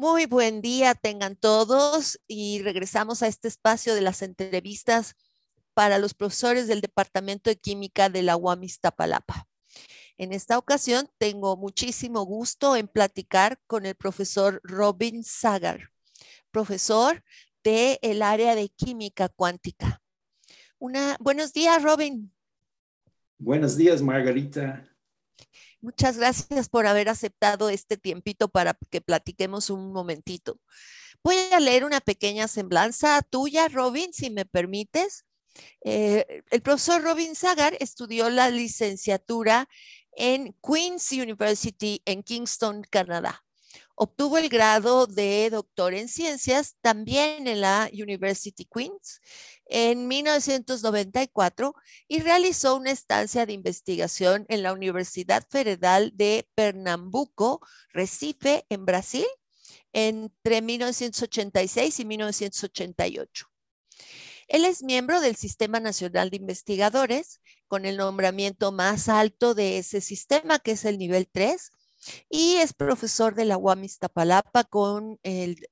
Muy buen día tengan todos y regresamos a este espacio de las entrevistas para los profesores del Departamento de Química de la UAM Iztapalapa. En esta ocasión tengo muchísimo gusto en platicar con el profesor Robin Sagar, profesor del el área de química cuántica. Una, buenos días, Robin. Buenos días, Margarita. Muchas gracias por haber aceptado este tiempito para que platiquemos un momentito. Voy a leer una pequeña semblanza tuya, Robin, si me permites. Eh, el profesor Robin Sagar estudió la licenciatura en Queen's University en Kingston, Canadá. Obtuvo el grado de doctor en ciencias también en la University Queens en 1994 y realizó una estancia de investigación en la Universidad Federal de Pernambuco, Recife, en Brasil, entre 1986 y 1988. Él es miembro del Sistema Nacional de Investigadores, con el nombramiento más alto de ese sistema, que es el nivel 3, y es profesor de la UAM Iztapalapa con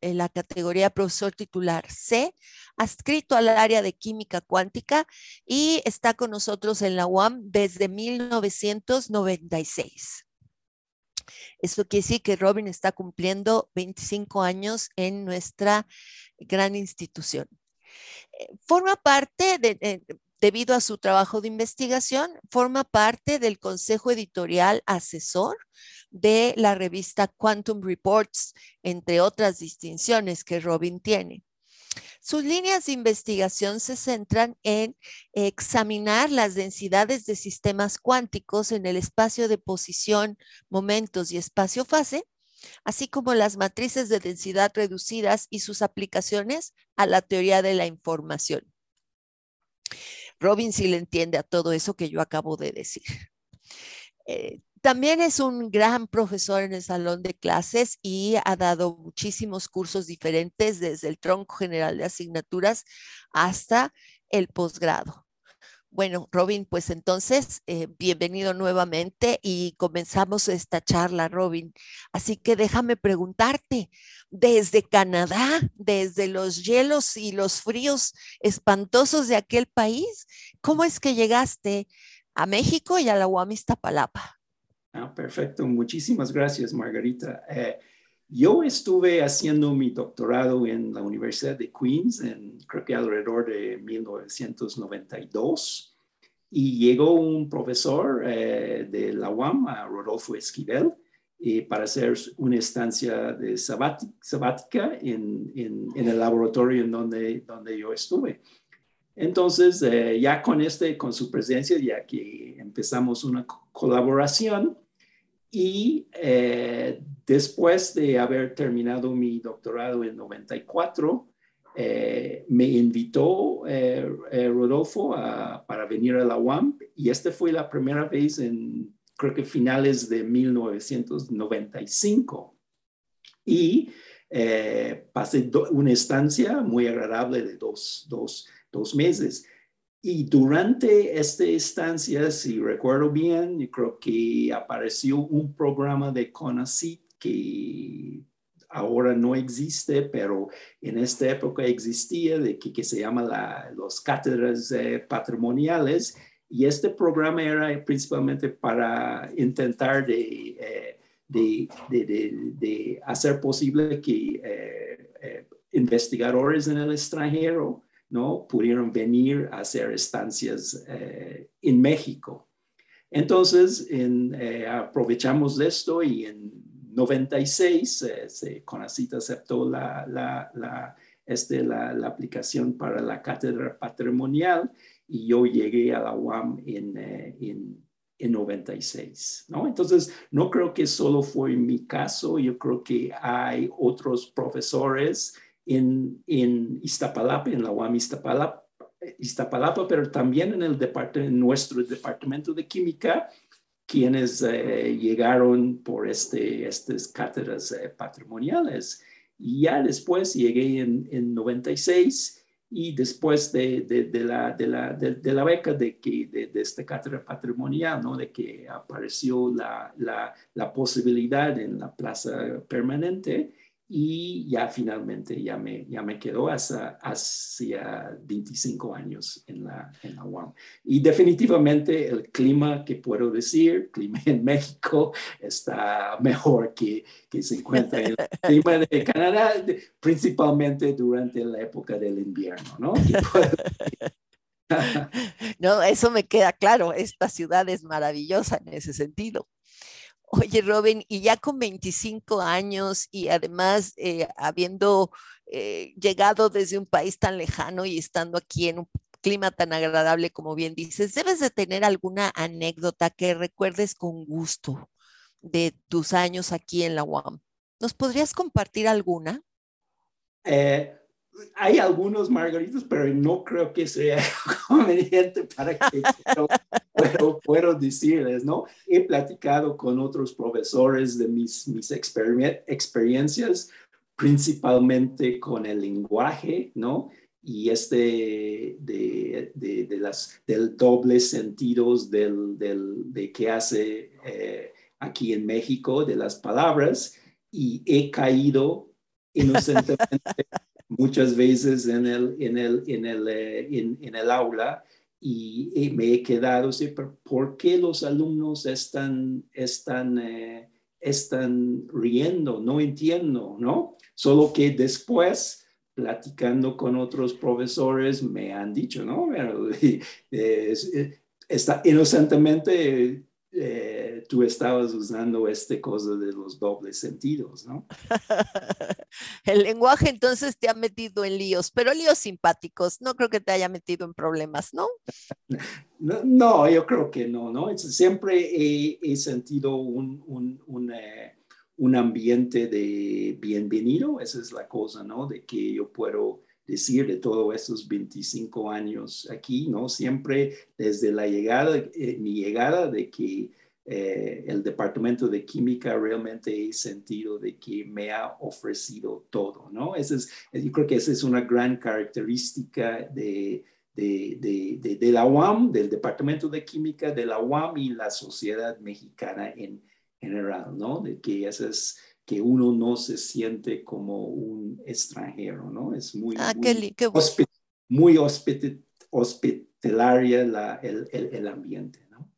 la categoría profesor titular C, adscrito al área de química cuántica y está con nosotros en la UAM desde 1996. Eso quiere decir que Robin está cumpliendo 25 años en nuestra gran institución. Eh, forma parte de, debido a su trabajo de investigación, forma parte del consejo editorial asesor de la revista Quantum Reports, entre otras distinciones que Robin tiene. Sus líneas de investigación se centran en examinar las densidades de sistemas cuánticos en el espacio de posición, momentos y espacio-fase, así como las matrices de densidad reducidas y sus aplicaciones a la teoría de la información. Robin sí le entiende a todo eso que yo acabo de decir. Eh, también es un gran profesor en el salón de clases y ha dado muchísimos cursos diferentes desde el tronco general de asignaturas hasta el posgrado. Bueno, Robin, pues entonces, eh, bienvenido nuevamente y comenzamos esta charla, Robin. Así que déjame preguntarte, desde Canadá, desde los hielos y los fríos espantosos de aquel país, ¿cómo es que llegaste a México y a la UAM Iztapalapa? Ah, perfecto, muchísimas gracias, Margarita. Eh, yo estuve haciendo mi doctorado en la Universidad de Queens, en, creo que alrededor de 1992, y llegó un profesor eh, de la UAM, Rodolfo Esquivel, eh, para hacer una estancia de sabática en, en, el laboratorio en donde, donde yo estuve. Entonces, ya con, este, con su presencia, ya que empezamos una colaboración, y eh, después de haber terminado mi doctorado en 94, eh, me invitó eh, Rodolfo para venir a la UAM y esta fue la primera vez en, creo que finales de 1995. Y pasé una estancia muy agradable de dos, dos, dos meses. Y durante esta estancia, si recuerdo bien, creo que apareció un programa de CONACYT que ahora no existe, pero en esta época existía, de que, se llama la, los cátedras eh, patrimoniales. Y este programa era principalmente para intentar de, eh, de, de, hacer posible que eh, investigadores en el extranjero ¿no? Pudieron venir a hacer estancias en México. Entonces, aprovechamos de esto y en 96 eh, se, Conacita aceptó la, este, la, aplicación para la cátedra patrimonial y yo llegué a la UAM en, en, en 96, ¿no? Entonces, no creo que solo fue mi caso, yo creo que hay otros profesores en, en Iztapalapa, en la UAM Iztapalapa, Iztapalapa, pero también en, el departamento, nuestro departamento de química, quienes eh, llegaron por este, estas cátedras eh, patrimoniales. Y ya después llegué en, en 96 y después de, de, la, de, la, de, la, beca de, que, de, esta cátedra patrimonial, ¿no? de que apareció la, la posibilidad en la plaza permanente, y ya finalmente ya me, ya me quedó hasta hacia 25 años en la, en la UAM. Y definitivamente el clima que puedo decir, clima en México, está mejor que, que se encuentra en el clima de Canadá, principalmente durante la época del invierno, ¿no? no, eso me queda claro, esta ciudad es maravillosa en ese sentido. Oye, Robin, y ya con 25 años y además eh, habiendo eh, llegado desde un país tan lejano y estando aquí en un clima tan agradable como bien dices, debes de tener alguna anécdota que recuerdes con gusto de tus años aquí en la UAM. ¿Nos podrías compartir alguna? Eh, hay algunos margaritos, pero no creo que sea conveniente para que puedo, puedo, decirles, ¿no? He platicado con otros profesores de mis, mis experiencias, principalmente con el lenguaje, ¿no? Y este de, de, de las, del doble sentidos del, del, de que hace eh, aquí en México, de las palabras, y he caído inocentemente muchas veces en el, en el, en el, eh, en, el aula y, me he quedado, sí, ¿por qué los alumnos están, están, eh, están riendo? No entiendo, ¿no? Solo que después platicando con otros profesores me han dicho, ¿no? está inocentemente eh, tú estabas usando este cosa de los dobles sentidos, ¿no? El lenguaje entonces te ha metido en líos, pero líos simpáticos, no creo que te haya metido en problemas, ¿no? No, yo creo que no, ¿no? Siempre he, sentido un, un, un, eh, un ambiente de bienvenido, esa es la cosa, ¿no? De que yo puedo decir de todos estos 25 años aquí, ¿no? Siempre desde la llegada, eh, mi llegada de que eh, el departamento de química realmente he sentido de que me ha ofrecido todo, ¿no? Ese es, yo creo que esa es una gran característica de, de, de, de, la UAM, del departamento de química de la UAM y la sociedad mexicana en general, ¿no? De que es que uno no se siente como un extranjero, ¿no? Es muy, ah, muy, qué, muy hospitalaria la, el, el, el, ambiente, ¿no?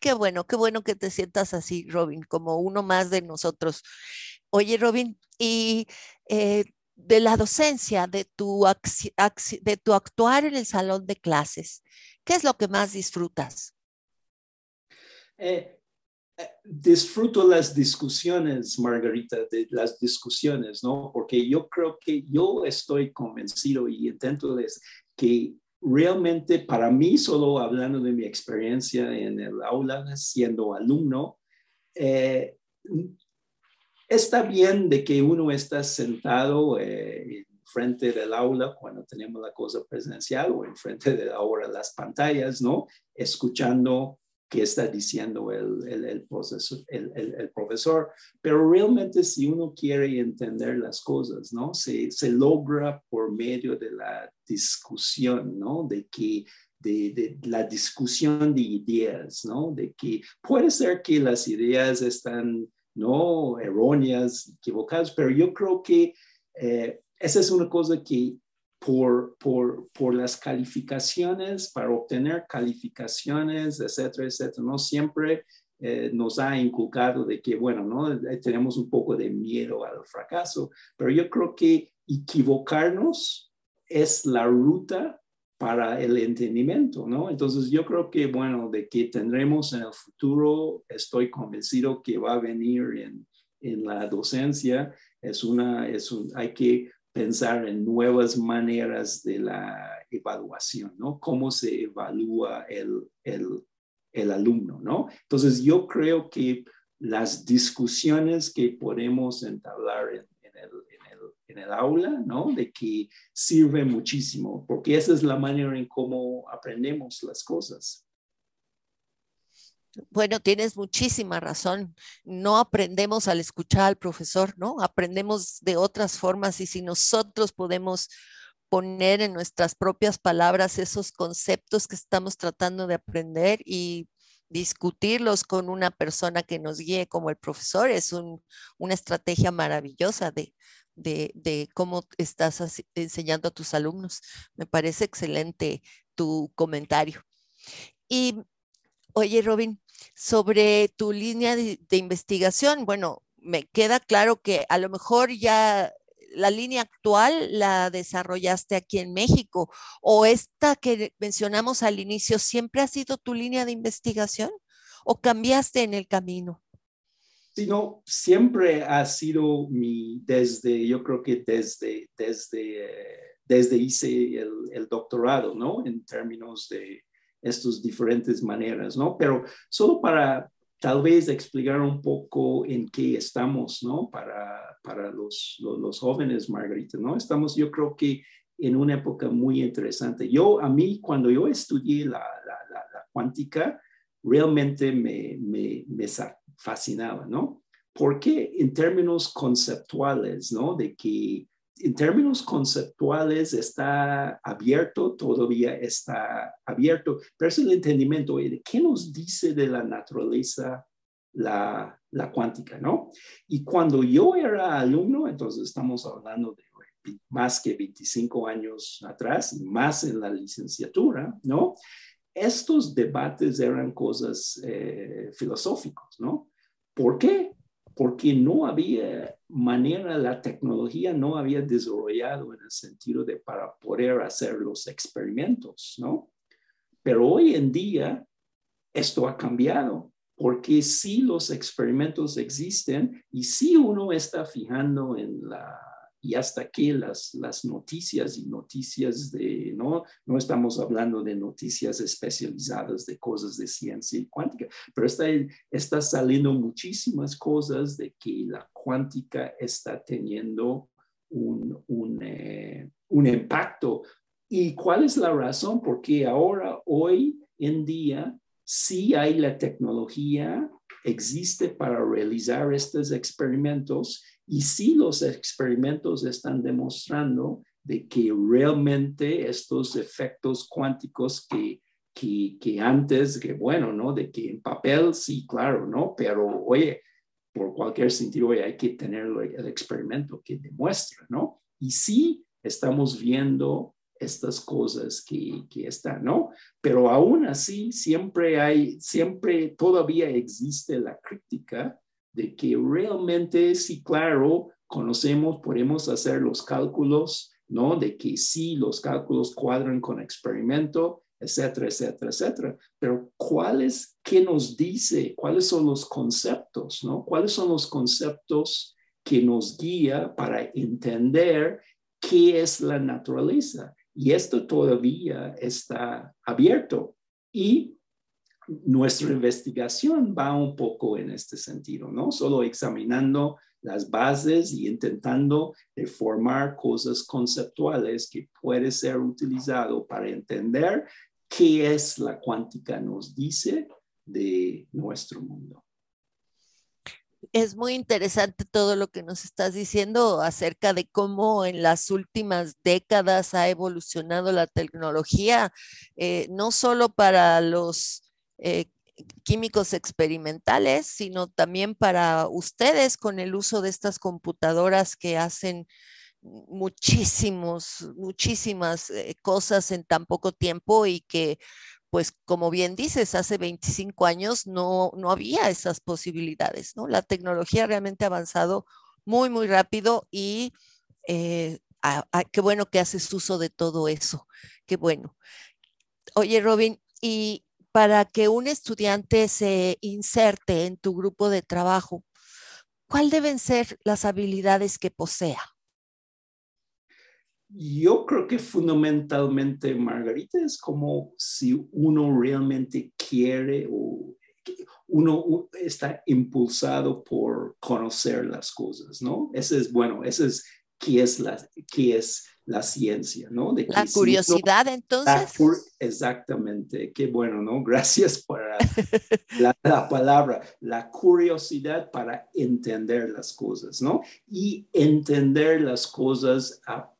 Qué bueno, qué bueno que te sientas así, Robin, como uno más de nosotros. Oye, Robin, y eh, de la docencia, de tu, de tu actuar en el salón de clases, ¿qué es lo que más disfrutas? Eh, disfruto las discusiones, Margarita, de las discusiones, ¿no? Porque yo creo que yo estoy convencido y intento de que realmente para mí, solo hablando de mi experiencia en el aula, siendo alumno, eh, está bien de que uno está sentado eh, en frente del aula cuando tenemos la cosa presencial o en frente de ahora las pantallas, ¿no? Escuchando que está diciendo el, el, profesor, pero realmente si uno quiere entender las cosas, ¿no? Se, logra por medio de la discusión, ¿no? De que de, la discusión de ideas, ¿no? De que puede ser que las ideas están, ¿no? Erróneas, equivocadas, pero yo creo que eh, esa es una cosa que por, por, por, las calificaciones, para obtener calificaciones, etcétera, etcétera. No siempre eh, nos ha inculcado de que, bueno, ¿no? Eh, tenemos un poco de miedo al fracaso, pero yo creo que equivocarnos es la ruta para el entendimiento, ¿no? Entonces yo creo que, bueno, de que tendremos en el futuro, estoy convencido que va a venir en, en la docencia, es una, es un, hay que pensar en nuevas maneras de la evaluación, ¿no? Cómo se evalúa el, el, el alumno, ¿no? Entonces, yo creo que las discusiones que podemos entablar en, en, el, en, el, aula, ¿no? De que sirve muchísimo, porque esa es la manera en cómo aprendemos las cosas. Bueno, tienes muchísima razón. No aprendemos al escuchar al profesor, ¿no? Aprendemos de otras formas y si nosotros podemos poner en nuestras propias palabras esos conceptos que estamos tratando de aprender y discutirlos con una persona que nos guíe como el profesor es una estrategia maravillosa de, cómo estás enseñando a tus alumnos. Me parece excelente tu comentario. Y, oye, Robin, sobre tu línea de, investigación, bueno, me queda claro que a lo mejor ya la línea actual la desarrollaste aquí en México o esta que mencionamos al inicio, ¿siempre ha sido tu línea de investigación o cambiaste en el camino? sino siempre ha sido mi, desde, yo creo que desde, desde, desde hice el, el doctorado, ¿no? En términos de estas diferentes maneras, ¿no? Pero solo para tal vez explicar un poco en qué estamos, ¿no? Para, para los, los, jóvenes, Margarita, ¿no? Estamos, yo creo que en una época muy interesante. Yo, a mí, cuando yo estudié la, la, la, la cuántica, realmente me, me, me, fascinaba, ¿no? Porque en términos conceptuales, ¿no? De que en términos conceptuales está abierto, todavía está abierto, pero es el entendimiento de qué nos dice de la naturaleza la, la cuántica, ¿no? Y cuando yo era alumno, entonces estamos hablando de más que 25 años atrás, más en la licenciatura, ¿no? Estos debates eran cosas eh, filosóficos, ¿no? ¿Por qué? Porque no había manera, la tecnología no había desarrollado en el sentido de para poder hacer los experimentos, ¿no? Pero hoy en día esto ha cambiado, porque si los experimentos existen y si uno está fijando en la y hasta aquí las, las noticias y noticias de, ¿no? No estamos hablando de noticias especializadas de cosas de ciencia y cuántica, pero está, está saliendo muchísimas cosas de que la cuántica está teniendo un, un, eh, un impacto. ¿Y cuál es la razón? Porque ahora, hoy en día, sí hay la tecnología, existe para realizar estos experimentos y si los experimentos están demostrando de que realmente estos efectos cuánticos que, que, que, antes, que bueno, ¿no? De que en papel sí, claro, ¿no? Pero oye, por cualquier sentido hay que tener el experimento que demuestra, ¿no? Y sí estamos viendo estas cosas que, que, están, ¿no? Pero aún así, siempre hay, siempre todavía existe la crítica de que realmente sí, claro, conocemos, podemos hacer los cálculos, ¿no? De que sí, los cálculos cuadran con experimento, etcétera, etcétera, etcétera. Pero ¿cuáles, qué nos dice? ¿Cuáles son los conceptos, ¿no? ¿Cuáles son los conceptos que nos guía para entender qué es la naturaleza? Y esto todavía está abierto. Y nuestra investigación va un poco en este sentido, ¿no? Solo examinando las bases y intentando formar cosas conceptuales que puede ser utilizado para entender qué es la cuántica nos dice de nuestro mundo. Es muy interesante todo lo que nos estás diciendo acerca de cómo en las últimas décadas ha evolucionado la tecnología, eh, no solo para los eh, químicos experimentales, sino también para ustedes con el uso de estas computadoras que hacen muchísimos, muchísimas eh, cosas en tan poco tiempo y que, pues, como bien dices, hace 25 años no, no había esas posibilidades, ¿no? La tecnología realmente ha avanzado muy, muy rápido y eh, qué bueno que haces uso de todo eso, qué bueno. Oye, Robin, y para que un estudiante se inserte en tu grupo de trabajo, ¿cuáles deben ser las habilidades que posea? Yo creo que fundamentalmente, Margarita, es como si uno realmente quiere o uno está impulsado por conocer las cosas, ¿no? Ese es, bueno, ese es qué es la, es la ciencia, ¿no? De la curiosidad, entonces. exactamente, qué bueno, ¿no? Gracias por la, palabra, la curiosidad para entender las cosas, ¿no? Y entender las cosas a,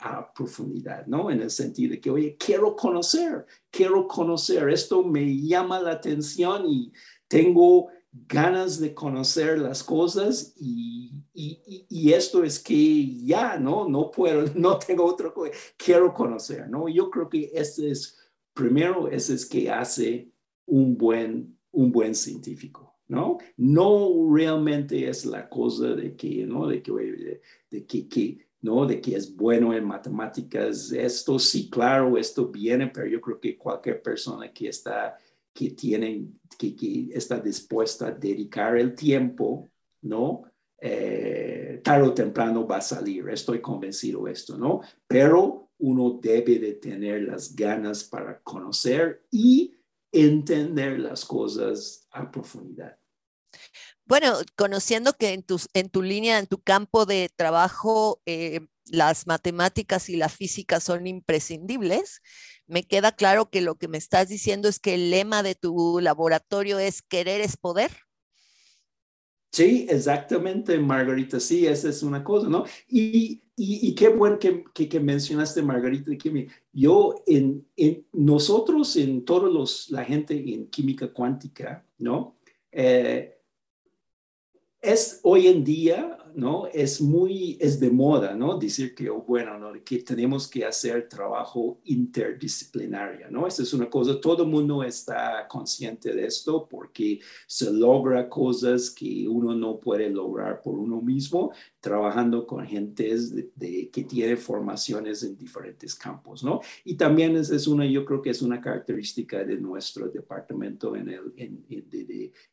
a profundidad, ¿no? En el sentido de que, oye, quiero conocer, quiero conocer, esto me llama la atención y tengo ganas de conocer las cosas y, y, esto es que ya, ¿no? No puedo, no tengo otro, quiero conocer, ¿no? Yo creo que este es, primero, ese es que hace un buen, un buen científico, ¿no? No realmente es la cosa de que, ¿no? De que, de, que, que ¿no? De que es bueno en matemáticas. Esto sí, claro, esto viene, pero yo creo que cualquier persona que está que tienen, que, que está dispuesta a dedicar el tiempo, ¿no? Eh, tarde o temprano va a salir, estoy convencido de esto, ¿no? Pero uno debe de tener las ganas para conocer y entender las cosas a profundidad. Bueno, conociendo que en tu, en tu línea, en tu campo de trabajo, eh, las matemáticas y la física son imprescindibles, me queda claro que lo que me estás diciendo es que el lema de tu laboratorio es querer es poder. Sí, exactamente, Margarita. Sí, esa es una cosa, ¿no? Y, y, qué bueno que, que, mencionaste, Margarita, que yo, en, en, nosotros, en todos los, la gente en química cuántica, ¿no? Eh, es hoy en día, ¿no? Es muy, es de moda, ¿no? Decir que, oh, bueno, ¿no? Que tenemos que hacer trabajo interdisciplinario, ¿no? Esa es una cosa, todo el mundo está consciente de esto porque se logra cosas que uno no puede lograr por uno mismo trabajando con gentes de, que tiene formaciones en diferentes campos, ¿no? Y también es, es, una, yo creo que es una característica de nuestro departamento en, el, en,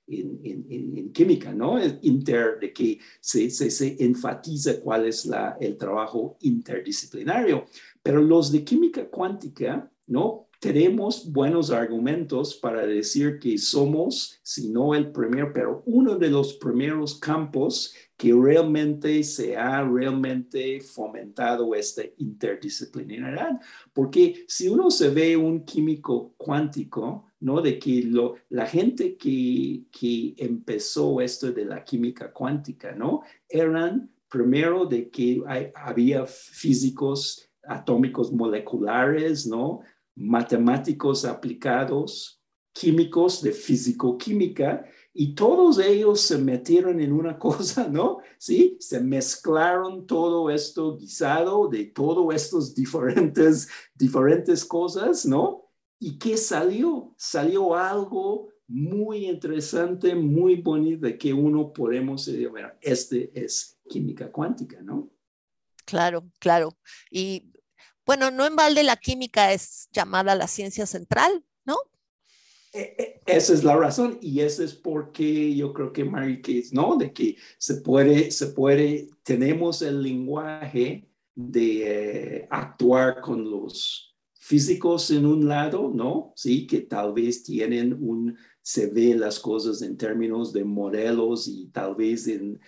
en, en química, ¿no? Inter, de que se, se, se enfatiza cuál es la, el trabajo interdisciplinario. Pero los de química cuántica, ¿no? tenemos buenos argumentos para decir que somos, si no el primer, pero uno de los primeros campos que realmente se ha realmente fomentado esta interdisciplinaridad. Porque si uno se ve un químico cuántico, ¿no? De que lo, la gente que, que empezó esto de la química cuántica, ¿no? Eran primero de que había físicos atómicos moleculares, ¿no? matemáticos aplicados, químicos de físico-química, y todos ellos se metieron en una cosa, ¿no? Sí, se mezclaron todo esto guisado de todos estos diferentes, diferentes cosas, ¿no? ¿Y qué salió? Salió algo muy interesante, muy bonito, de que uno podemos decir, bueno, este es química cuántica, ¿no? Claro, claro. Y bueno, no en balde la química es llamada la ciencia central, esa es la razón y ese es porque yo creo que Mary Case, ¿no? De que se puede, se puede, tenemos el lenguaje de eh, actuar con los físicos en un lado, ¿no? Sí, que tal vez tienen un, se ve las cosas en términos de modelos y tal vez en,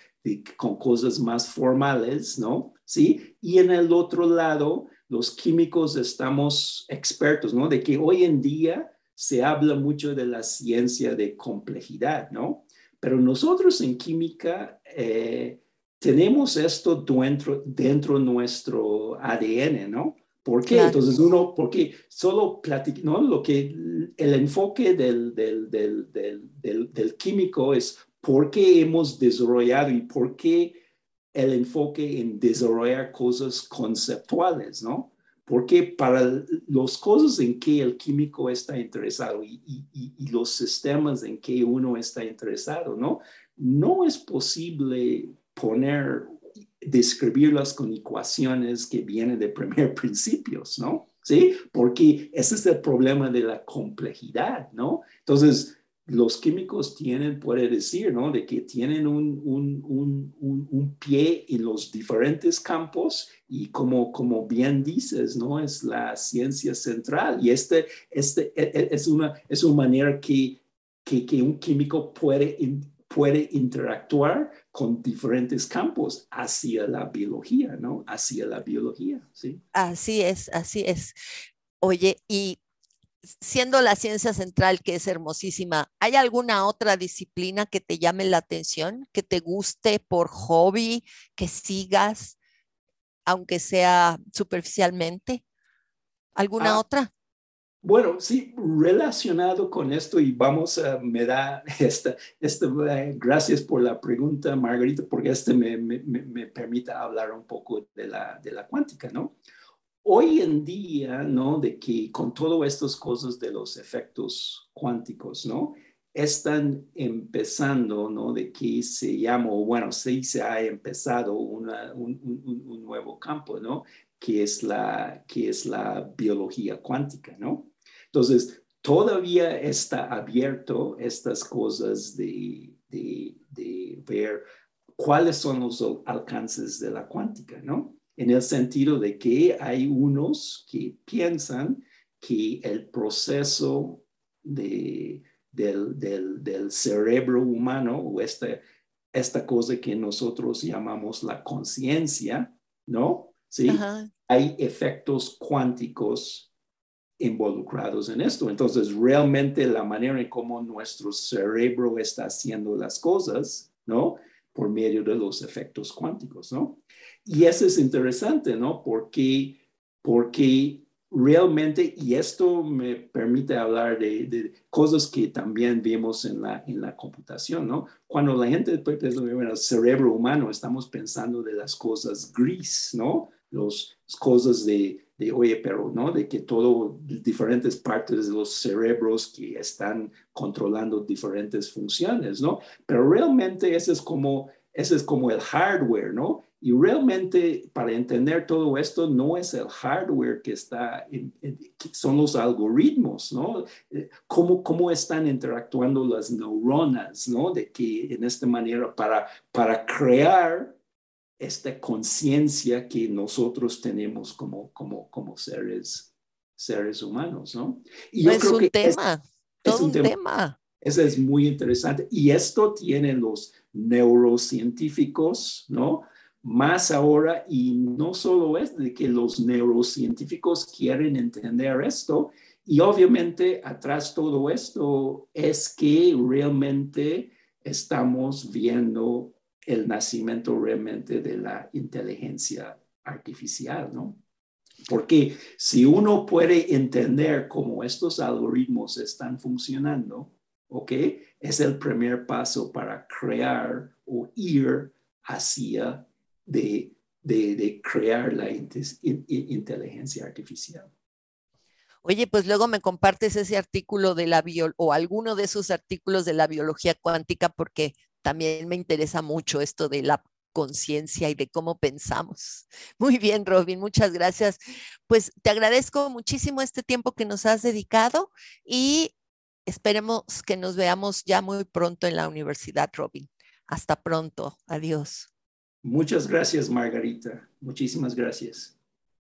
con cosas más formales, ¿no? Sí, y en el otro lado, los químicos estamos expertos, ¿no? De que hoy en día se habla mucho de la ciencia de complejidad, ¿no? Pero nosotros en química eh, tenemos esto dentro, dentro de nuestro ADN, ¿no? ¿Por qué? Entonces uno, porque solo platica, ¿no? Lo que el enfoque del, del, del, del, del químico es por qué hemos desarrollado y por qué el enfoque en desarrollar cosas conceptuales, ¿no? Porque para las cosas en que el químico está interesado y, los sistemas en que uno está interesado, ¿no? No es posible poner, describirlas con ecuaciones que vienen de primer principios, ¿no? ¿Sí? Porque ese es el problema de la complejidad, ¿no? Entonces, los químicos tienen, puede decir, ¿no? De que tienen un, un, un, un, pie en los diferentes campos y como, como bien dices, ¿no? Es la ciencia central y este, este e, e, es, una, es una manera que, que, que un químico puede, puede interactuar con diferentes campos hacia la biología, ¿no? Hacia la biología, ¿sí? Así es, así es. Oye, y siendo la ciencia central, que es hermosísima, ¿hay alguna otra disciplina que te llame la atención, que te guste por hobby, que sigas, aunque sea superficialmente? ¿Alguna ah, otra? Bueno, sí, relacionado con esto y vamos a, me da esta, esta eh, gracias por la pregunta, Margarita, porque este me, me, me, permite hablar un poco de la, de la cuántica, ¿no? Hoy en día, ¿no? De que con todas estas cosas de los efectos cuánticos, ¿no? Están empezando, ¿no? De que se llama, bueno, sí se ha empezado un, nuevo campo, ¿no? Que es la, que es la biología cuántica, ¿no? Entonces, todavía está abierto estas cosas de, ver cuáles son los alcances de la cuántica, ¿no? En el sentido de que hay unos que piensan que el proceso del, cerebro humano o esta, esta cosa que nosotros llamamos la conciencia, ¿no? Sí, hay efectos cuánticos involucrados en esto. Entonces, realmente la manera en cómo nuestro cerebro está haciendo las cosas, ¿no? Por medio de los efectos cuánticos, ¿no? Y eso es interesante, ¿no? Porque, porque realmente, y esto me permite hablar de, cosas que también vemos en la, en la computación, ¿no? Cuando la gente en el cerebro humano, estamos pensando de las cosas gris, ¿no? Las cosas de, de, oye, pero, ¿no? De que todo, diferentes partes de los cerebros que están controlando diferentes funciones, ¿no? Pero realmente ese es como, ese es como el hardware, ¿no? Y realmente para entender todo esto no es el hardware que está, en, son los algoritmos, ¿no? Eh, cómo, cómo están interactuando las neuronas, ¿no? De que en esta manera para, para crear esta conciencia que nosotros tenemos como, como, como seres, seres humanos, ¿no? Y yo es creo un que tema, es, todo un, tema. Eso es muy interesante. Y esto tienen los neurocientíficos, ¿no? Más ahora, y no solo es de que los neurocientíficos quieren entender esto, y obviamente atrás todo esto es que realmente estamos viendo el nacimiento realmente de la inteligencia artificial, ¿no? Porque si uno puede entender cómo estos algoritmos están funcionando, ¿ok? Es el primer paso para crear o ir hacia de, de, crear la inteligencia artificial. Oye, pues luego me compartes ese artículo de la bio o alguno de esos artículos de la biología cuántica porque también me interesa mucho esto de la conciencia y de cómo pensamos. Muy bien, Robin, muchas gracias. Pues te agradezco muchísimo este tiempo que nos has dedicado y esperemos que nos veamos ya muy pronto en la universidad, Robin. Hasta pronto. Adiós. Muchas gracias, Margarita. Muchísimas gracias.